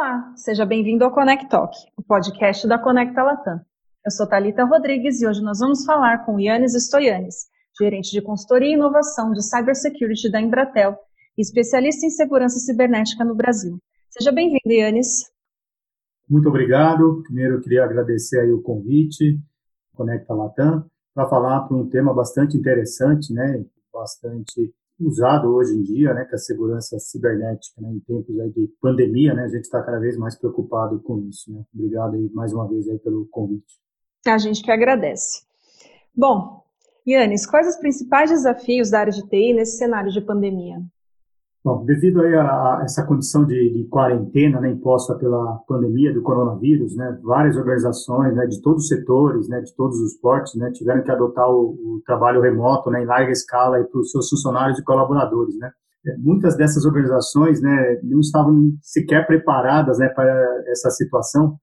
Olá, seja bem-vindo ao Connect Talk, o podcast da Conecta Latam. Eu sou Talita Rodrigues e hoje nós vamos falar com Yannis Stoyanis, gerente de consultoria e inovação de cybersecurity da Embratel e especialista em segurança cibernética no Brasil. Seja bem-vindo, Yannis. Muito obrigado. Primeiro, eu queria agradecer aí o convite, Conecta Latam, para falar para um tema bastante interessante, né, bastante usado hoje em dia, né, que é a segurança cibernética, né, em tempos de pandemia, né, a gente está cada vez mais preocupado com isso, né. Obrigado aí mais uma vez aí pelo convite. A gente que agradece. Bom, Yannis, quais os principais desafios da área de TI nesse cenário de pandemia? Bom, devido a, a essa condição de, de, quarentena né, imposta pela pandemia do coronavírus, né, várias organizações né, de todos os setores, né, de todos os portes, né, tiveram que adotar o, o trabalho remoto né, em larga escala para os seus funcionários e colaboradores. É, muitas dessas organizações não estavam sequer preparadas para essa situação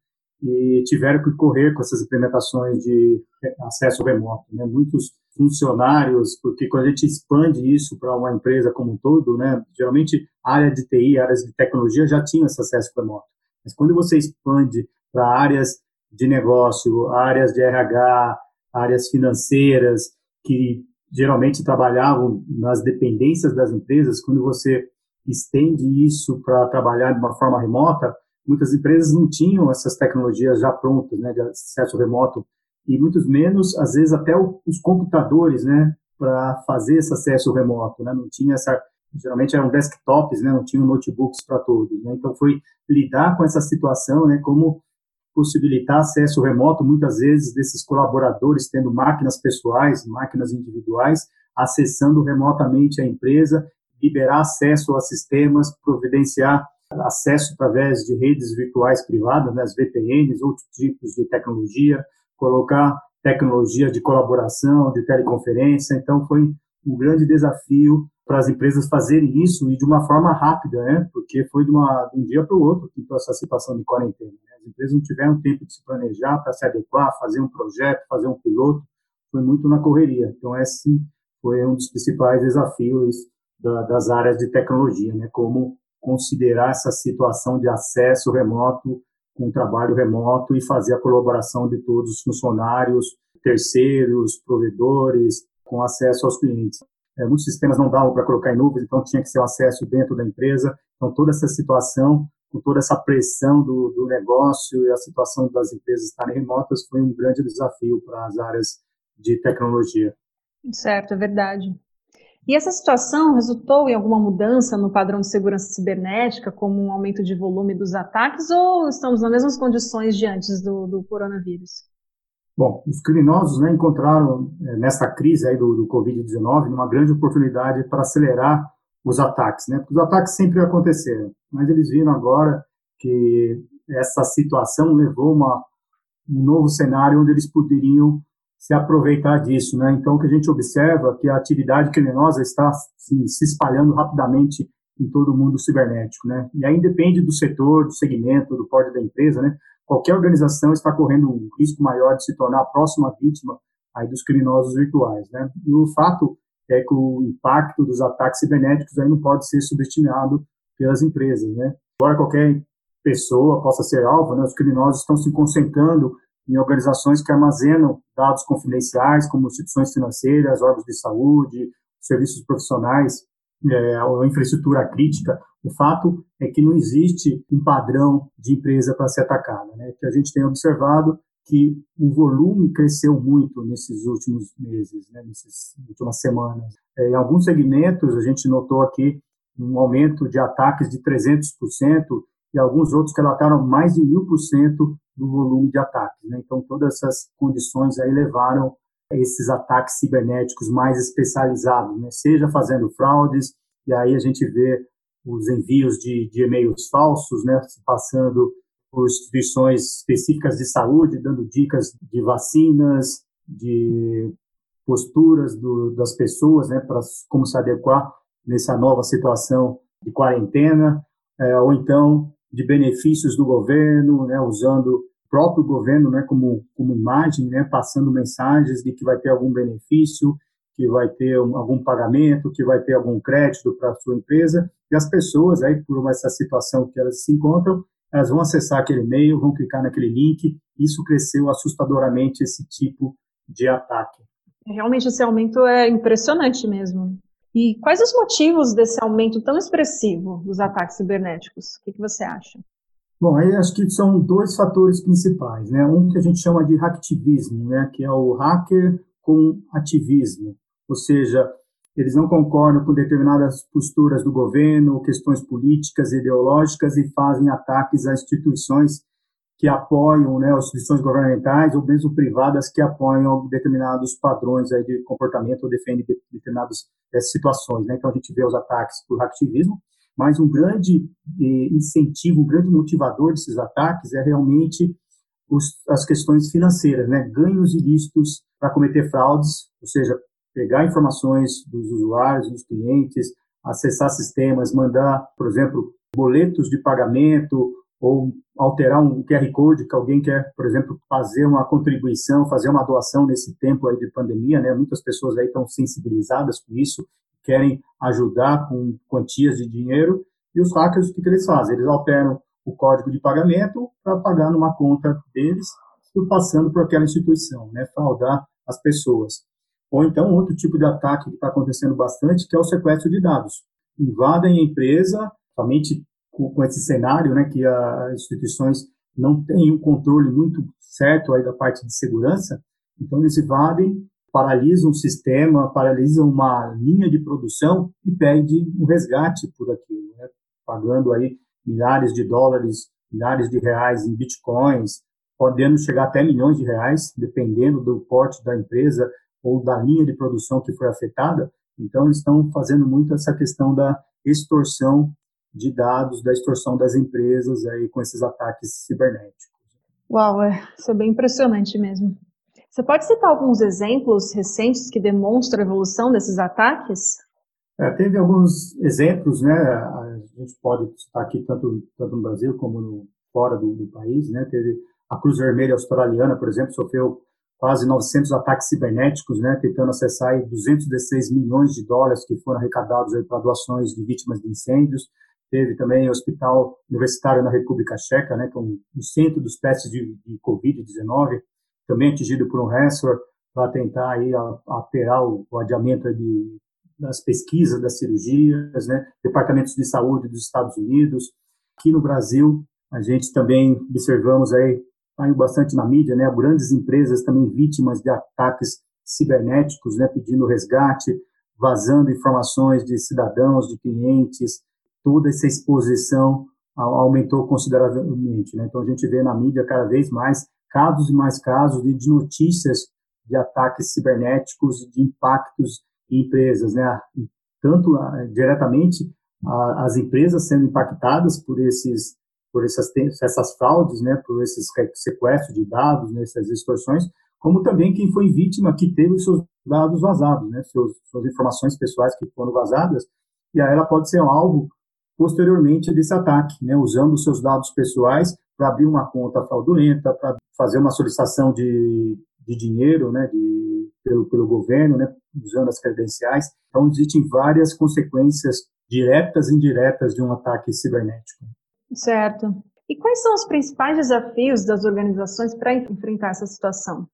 e tiveram que correr com essas implementações de acesso remoto. Né. Muitos funcionários, porque quando a gente expande isso para uma empresa como um todo, né, geralmente área de TI, áreas de tecnologia já tinham esse acesso remoto. Mas quando você expande para áreas de negócio, áreas de RH, áreas financeiras, que geralmente trabalhavam nas dependências das empresas, quando você estende isso para trabalhar de uma forma remota, muitas empresas não tinham essas tecnologias já prontas, né, de acesso remoto e muitos menos, às vezes, até os computadores, né, para fazer esse acesso remoto, né, não tinha essa, geralmente eram desktops, né, não tinham notebooks para todos, né, então foi lidar com essa situação, né, como possibilitar acesso remoto, muitas vezes, desses colaboradores tendo máquinas pessoais, máquinas individuais, acessando remotamente a empresa, liberar acesso a sistemas, providenciar acesso através de redes virtuais privadas, né, as VPNs, outros tipos de tecnologia, colocar tecnologia de colaboração, de teleconferência. Então, foi um grande desafio para as empresas fazerem isso e de uma forma rápida, né? Porque foi de, uma, de um dia para o outro que essa situação de quarentena. Né? As empresas não tiveram tempo de se planejar para se adequar, fazer um projeto, fazer um piloto. Foi muito na correria. Então, esse foi um dos principais desafios da, das áreas de tecnologia, né? Como considerar essa situação de acesso remoto com trabalho remoto e fazer a colaboração de todos os funcionários, terceiros, provedores, com acesso aos clientes. É, muitos sistemas não davam para colocar em nuvens, então tinha que ser o acesso dentro da empresa. Então, toda essa situação, com toda essa pressão do, do negócio e a situação das empresas estarem remotas, foi um grande desafio para as áreas de tecnologia. Certo, é verdade. E essa situação resultou em alguma mudança no padrão de segurança cibernética, como um aumento de volume dos ataques, ou estamos nas mesmas condições de antes do, do coronavírus? Bom, os criminosos né, encontraram é, nessa crise aí do, do Covid-19 uma grande oportunidade para acelerar os ataques, né? Porque os ataques sempre aconteceram, mas eles viram agora que essa situação levou uma, um novo cenário onde eles poderiam se aproveitar disso, né? Então, o que a gente observa é que a atividade criminosa está assim, se espalhando rapidamente em todo o mundo cibernético, né? E aí depende do setor, do segmento, do porte da empresa, né? Qualquer organização está correndo um risco maior de se tornar a próxima vítima aí dos criminosos virtuais, né? E o fato é que o impacto dos ataques cibernéticos aí não pode ser subestimado pelas empresas, né? Embora qualquer pessoa possa ser alvo, né? Os criminosos estão se concentrando em organizações que armazenam dados confidenciais, como instituições financeiras, órgãos de saúde, serviços profissionais, é, a infraestrutura crítica. O fato é que não existe um padrão de empresa para ser atacada. Né? Que a gente tem observado que o volume cresceu muito nesses últimos meses, né? nessas últimas semanas. É, em alguns segmentos, a gente notou aqui um aumento de ataques de 300%, e alguns outros relataram mais de mil por cento do volume de ataques. Né? Então, todas essas condições aí levaram esses ataques cibernéticos mais especializados, né? seja fazendo fraudes, e aí a gente vê os envios de, de e-mails falsos, né? passando por instituições específicas de saúde, dando dicas de vacinas, de posturas do, das pessoas, né, para como se adequar nessa nova situação de quarentena, é, ou então de benefícios do governo, né, usando o próprio governo né, como, como imagem, né, passando mensagens de que vai ter algum benefício, que vai ter um, algum pagamento, que vai ter algum crédito para a sua empresa, e as pessoas, aí por essa situação que elas se encontram, elas vão acessar aquele e-mail, vão clicar naquele link. Isso cresceu assustadoramente esse tipo de ataque. Realmente esse aumento é impressionante mesmo. E quais os motivos desse aumento tão expressivo dos ataques cibernéticos? O que, que você acha? Bom, aí acho que são dois fatores principais, né? Um que a gente chama de hacktivismo, né? Que é o hacker com ativismo, ou seja, eles não concordam com determinadas posturas do governo, questões políticas, ideológicas e fazem ataques a instituições que apoiam, né, instituições governamentais ou mesmo privadas que apoiam determinados padrões aí de comportamento ou defendem determinadas é, situações, né? Então a gente vê os ataques por hacktivismo, mas um grande eh, incentivo, um grande motivador desses ataques é realmente os, as questões financeiras, né? Ganhos ilícitos para cometer fraudes, ou seja, pegar informações dos usuários, dos clientes, acessar sistemas, mandar, por exemplo, boletos de pagamento ou alterar um QR Code que alguém quer, por exemplo, fazer uma contribuição, fazer uma doação nesse tempo aí de pandemia, né? Muitas pessoas aí estão sensibilizadas com isso, querem ajudar com quantias de dinheiro e os hackers o que, que eles fazem? Eles alteram o código de pagamento para pagar numa conta deles passando por aquela instituição, né? Fraudar as pessoas. Ou então, outro tipo de ataque que está acontecendo bastante, que é o sequestro de dados. Invadem a empresa, somente com, com esse cenário, né, que as instituições não têm um controle muito certo aí da parte de segurança, então eles invadem, paralisam o sistema, paralisam uma linha de produção e pedem um resgate por aquilo, né, pagando aí milhares de dólares, milhares de reais em bitcoins, podendo chegar até milhões de reais, dependendo do porte da empresa, ou da linha de produção que foi afetada, então eles estão fazendo muito essa questão da extorsão de dados, da extorsão das empresas aí com esses ataques cibernéticos. Uau, é, isso é bem impressionante mesmo. Você pode citar alguns exemplos recentes que demonstram a evolução desses ataques? É, teve alguns exemplos, né? A gente pode citar aqui tanto, tanto no Brasil como no, fora do, do país, né? Teve a Cruz Vermelha Australiana, por exemplo, sofreu quase 900 ataques cibernéticos, né, tentando acessar aí 216 milhões de dólares que foram arrecadados para doações de vítimas de incêndios. Teve também o Hospital Universitário na República Checa, né, que é um, um centro dos testes de, de Covid-19, também atingido por um ransomware para tentar aí alterar o, o adiamento de, das pesquisas, das cirurgias, né, departamentos de saúde dos Estados Unidos. Aqui no Brasil, a gente também observamos aí saiu bastante na mídia, né? Grandes empresas também vítimas de ataques cibernéticos, né? Pedindo resgate, vazando informações de cidadãos, de clientes. Toda essa exposição aumentou consideravelmente, né? Então a gente vê na mídia cada vez mais casos e mais casos de, notícias de ataques cibernéticos, de impactos em empresas, né? Tanto uh, diretamente as empresas sendo impactadas por esses por essas, essas fraudes, né, por esses sequestros de dados, né, essas extorsões, como também quem foi vítima que teve os seus dados vazados, né, suas informações pessoais que foram vazadas, e aí ela pode ser alvo posteriormente desse ataque, né, usando seus dados pessoais para abrir uma conta fraudulenta, para fazer uma solicitação de, de dinheiro, né, de, pelo, pelo governo, né, usando as credenciais. Então, existem várias consequências diretas e indiretas de um ataque cibernético. Certo. E quais são os principais desafios das organizações para enfrentar essa situação?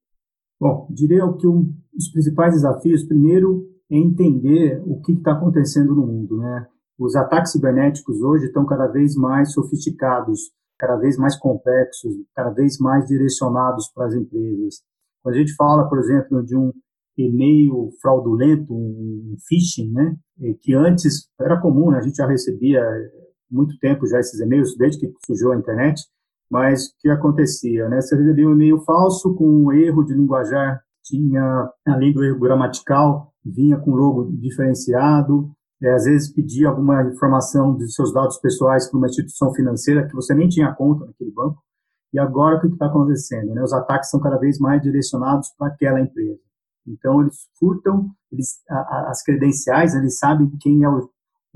Bom, diria que um, os principais desafios, primeiro, é entender o que está acontecendo no mundo, né? Os ataques cibernéticos hoje estão cada vez mais sofisticados, cada vez mais complexos, cada vez mais direcionados para as empresas. Quando a gente fala, por exemplo, de um e-mail fraudulento, um phishing, né? Que antes era comum, né? a gente já recebia muito tempo já esses e-mails, desde que surgiu a internet, mas o que acontecia? Né? Você recebia um e-mail falso com um erro de linguajar, tinha, além do erro gramatical, vinha com logo diferenciado, é, às vezes pedia alguma informação de seus dados pessoais para uma instituição financeira que você nem tinha conta naquele banco. E agora o que está acontecendo? Né? Os ataques são cada vez mais direcionados para aquela empresa. Então eles furtam eles, a, a, as credenciais, eles sabem quem é o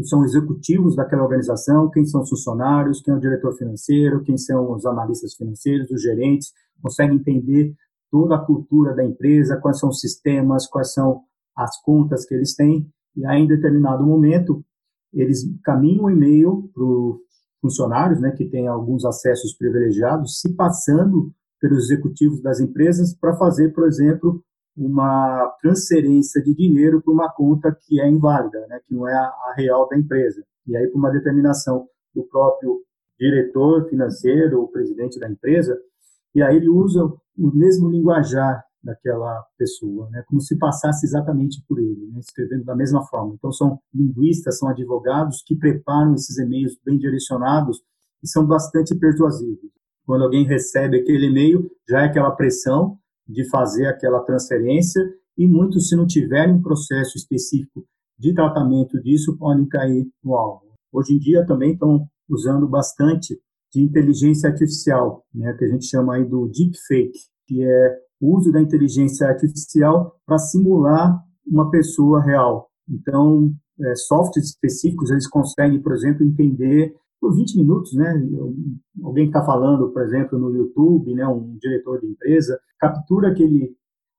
são executivos daquela organização, quem são os funcionários, quem é o diretor financeiro, quem são os analistas financeiros, os gerentes, conseguem entender toda a cultura da empresa, quais são os sistemas, quais são as contas que eles têm, e aí, em determinado momento, eles caminham o e-mail para o funcionários, né, que têm alguns acessos privilegiados, se passando pelos executivos das empresas para fazer, por exemplo, uma transferência de dinheiro para uma conta que é inválida, né, que não é a, a real da empresa. E aí, por uma determinação do próprio diretor financeiro ou presidente da empresa, e aí ele usa o mesmo linguajar daquela pessoa, né, como se passasse exatamente por ele, né, escrevendo da mesma forma. Então, são linguistas, são advogados que preparam esses e-mails bem direcionados e são bastante persuasivos. Quando alguém recebe aquele e-mail, já é aquela pressão de fazer aquela transferência e muitos, se não tiverem um processo específico de tratamento disso, podem cair no alvo. Hoje em dia também estão usando bastante de inteligência artificial, né, que a gente chama aí do deepfake, que é o uso da inteligência artificial para simular uma pessoa real. Então, é, softwares específicos, eles conseguem, por exemplo, entender por 20 minutos, né? Alguém que está falando, por exemplo, no YouTube, né? Um diretor de empresa, captura aquele,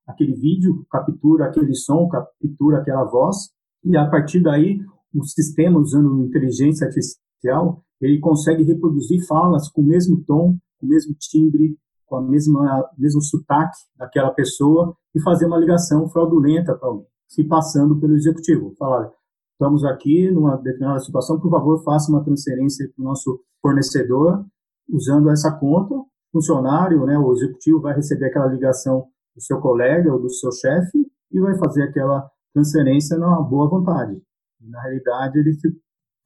aquele vídeo, captura aquele som, captura aquela voz, e a partir daí, o sistema, usando inteligência artificial, ele consegue reproduzir falas com o mesmo tom, com o mesmo timbre, com a mesma mesmo sotaque daquela pessoa e fazer uma ligação fraudulenta para alguém, se passando pelo executivo. Falar, estamos aqui numa determinada situação, por favor, faça uma transferência para o nosso fornecedor usando essa conta. O funcionário, né, o executivo vai receber aquela ligação do seu colega ou do seu chefe e vai fazer aquela transferência na boa vontade. Na realidade, ele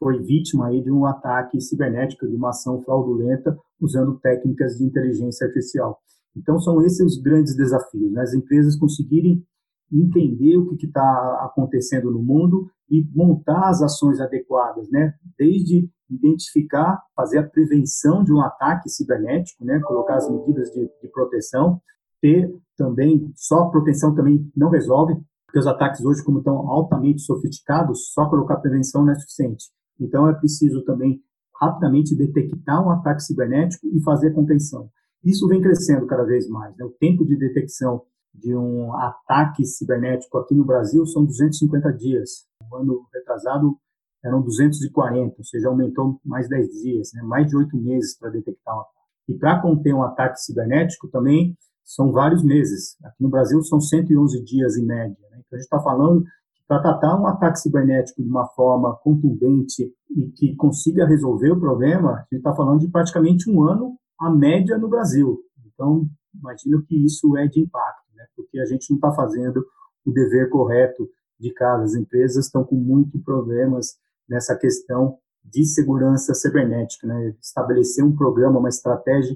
foi vítima aí de um ataque cibernético, de uma ação fraudulenta usando técnicas de inteligência artificial. Então, são esses os grandes desafios, né? as empresas conseguirem entender o que está acontecendo no mundo e montar as ações adequadas, né? Desde identificar, fazer a prevenção de um ataque cibernético, né? Colocar as medidas de, de proteção, ter também só proteção também não resolve, porque os ataques hoje como estão altamente sofisticados, só colocar prevenção não é suficiente. Então, é preciso também rapidamente detectar um ataque cibernético e fazer contenção. Isso vem crescendo cada vez mais. Né? O tempo de detecção de um ataque cibernético aqui no Brasil são 250 dias. No ano retrasado eram 240, ou seja, aumentou mais 10 dias, né? mais de oito meses para detectar um ataque. E para conter um ataque cibernético também são vários meses. Aqui no Brasil são 111 dias em média. Né? Então a gente está falando para tratar um ataque cibernético de uma forma contundente e que consiga resolver o problema, a gente está falando de praticamente um ano a média no Brasil. Então, imagino que isso é de impacto, né? porque a gente não está fazendo o dever correto de casa. As empresas estão com muitos problemas nessa questão de segurança cibernética, né? estabelecer um programa, uma estratégia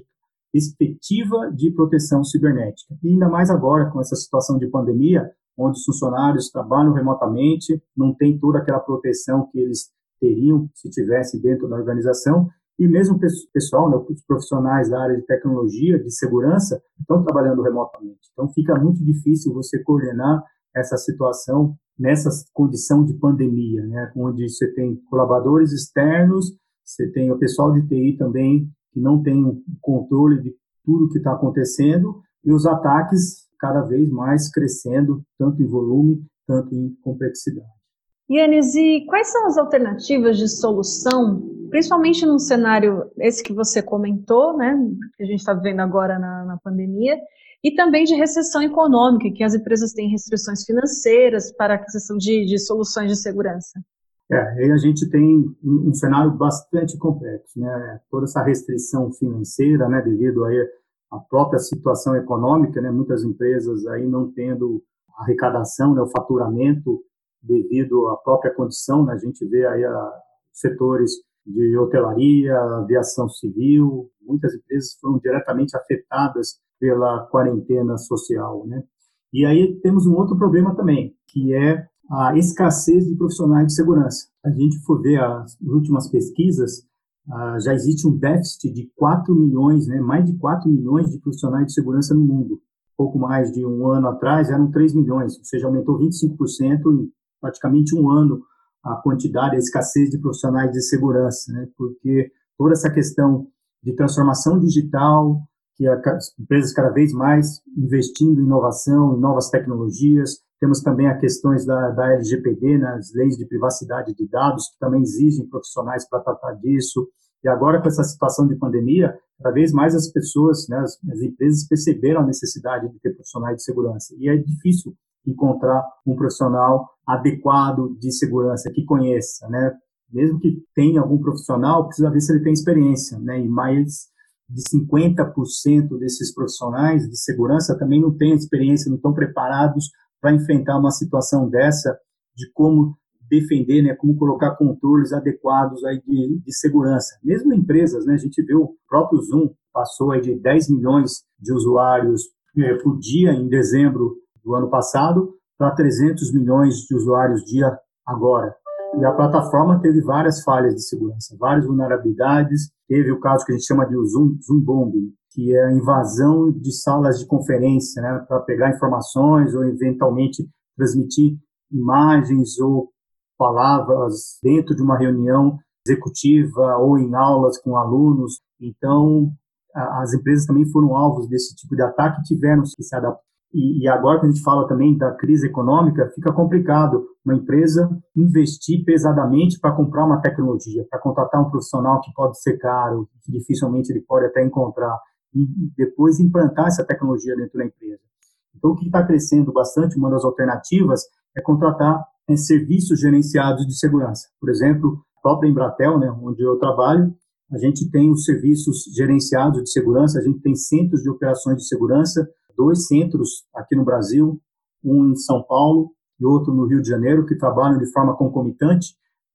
efetiva de proteção cibernética. E ainda mais agora, com essa situação de pandemia, onde os funcionários trabalham remotamente, não tem toda aquela proteção que eles teriam se tivesse dentro da organização, e mesmo o pessoal, né, os profissionais da área de tecnologia, de segurança, estão trabalhando remotamente. Então, fica muito difícil você coordenar essa situação nessa condição de pandemia, né, onde você tem colaboradores externos, você tem o pessoal de TI também que não tem um controle de tudo que está acontecendo, e os ataques cada vez mais crescendo, tanto em volume, tanto em complexidade. Yannis, e quais são as alternativas de solução, principalmente num cenário esse que você comentou, né, que a gente está vivendo agora na, na pandemia, e também de recessão econômica, que as empresas têm restrições financeiras para aquisição de, de soluções de segurança? É, aí a gente tem um, um, cenário bastante complexo, né? Toda essa restrição financeira, né, devido aí a própria situação econômica, né, muitas empresas aí não tendo arrecadação, né, o faturamento devido à própria condição, né, a gente vê aí a, setores de hotelaria, aviação civil, muitas empresas foram diretamente afetadas pela quarentena social, né? E aí temos um outro problema também, que é a escassez de profissionais de segurança. A gente for ver as últimas pesquisas, ah, já existe um déficit de 4 milhões, né, mais de 4 milhões de profissionais de segurança no mundo. Pouco mais de um ano atrás eram 3 milhões, ou seja, aumentou 25% em praticamente um ano a quantidade, a escassez de profissionais de segurança, né, porque toda essa questão de transformação digital, que as empresas cada vez mais investindo em inovação, em novas tecnologias, temos também as questões da, da LGPD, né, leis de privacidade de dados, que também exigem profissionais para tratar disso. E agora, com essa situação de pandemia, cada vez mais as pessoas, né, as, as empresas perceberam a necessidade de ter profissionais de segurança. E é difícil encontrar um profissional adequado de segurança, que conheça, né? Mesmo que tenha algum profissional, precisa ver se ele tem experiência, né? E mais de 50% desses profissionais de segurança também não têm experiência, não estão preparados para enfrentar uma situação dessa, de como defender, né, como colocar controles adequados aí de, de segurança. Mesmo empresas, né, a gente vê o próprio Zoom passou aí de 10 milhões de usuários é, por dia em dezembro do ano passado para 300 milhões de usuários dia agora. E a plataforma teve várias falhas de segurança, várias vulnerabilidades. Teve o caso que a gente chama de Zoom, Zoom Bombing, que é a invasão de salas de conferência, né, para pegar informações ou eventualmente transmitir imagens ou palavras dentro de uma reunião executiva ou em aulas com alunos. Então, as empresas também foram alvos desse tipo de ataque e tiveram que se adaptar. E, e agora que a gente fala também da crise econômica, fica complicado uma empresa investir pesadamente para comprar uma tecnologia, para contratar um profissional que pode ser caro, que dificilmente ele pode até encontrar, e depois implantar essa tecnologia dentro da empresa. Então, o que está crescendo bastante, uma das alternativas, é contratar é, serviços gerenciados de segurança. Por exemplo, a própria Embratel, né, onde eu trabalho, a gente tem os serviços gerenciados de segurança, a gente tem centros de operações de segurança, dois centros aqui no Brasil, um em São Paulo e outro no Rio de Janeiro, que trabalham de forma concomitante,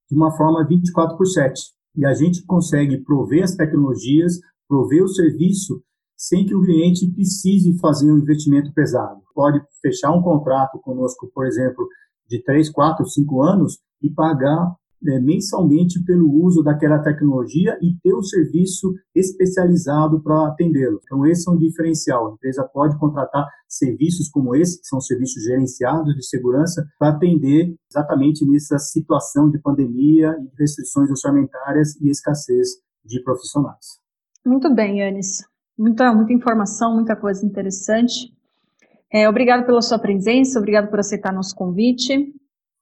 de uma forma 24 por 7. E a gente consegue prover as tecnologias, prover o serviço, sem que o cliente precise fazer um investimento pesado. Pode fechar um contrato conosco, por exemplo, de 3, 4, 5 anos e pagar é, mensalmente pelo uso daquela tecnologia e ter um serviço especializado para atendê-lo. Então, esse é um diferencial. A empresa pode contratar serviços como esse, que são serviços gerenciados de segurança, para atender exatamente nessa situação de pandemia e restrições orçamentárias e escassez de profissionais. Muito bem, Yanis. Muita, muita informação, muita coisa interessante. É, obrigado pela sua presença, obrigado por aceitar nosso convite.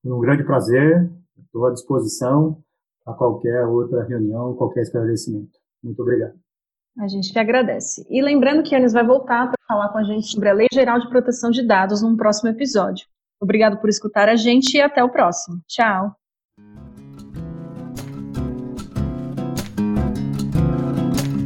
Um grande prazer Estou à disposição a qualquer outra reunião, qualquer esclarecimento. Muito obrigado. A gente que agradece. E lembrando que a Anis vai voltar para falar com a gente sobre a Lei Geral de Proteção de Dados num próximo episódio. Obrigado por escutar a gente e até o próximo. Tchau!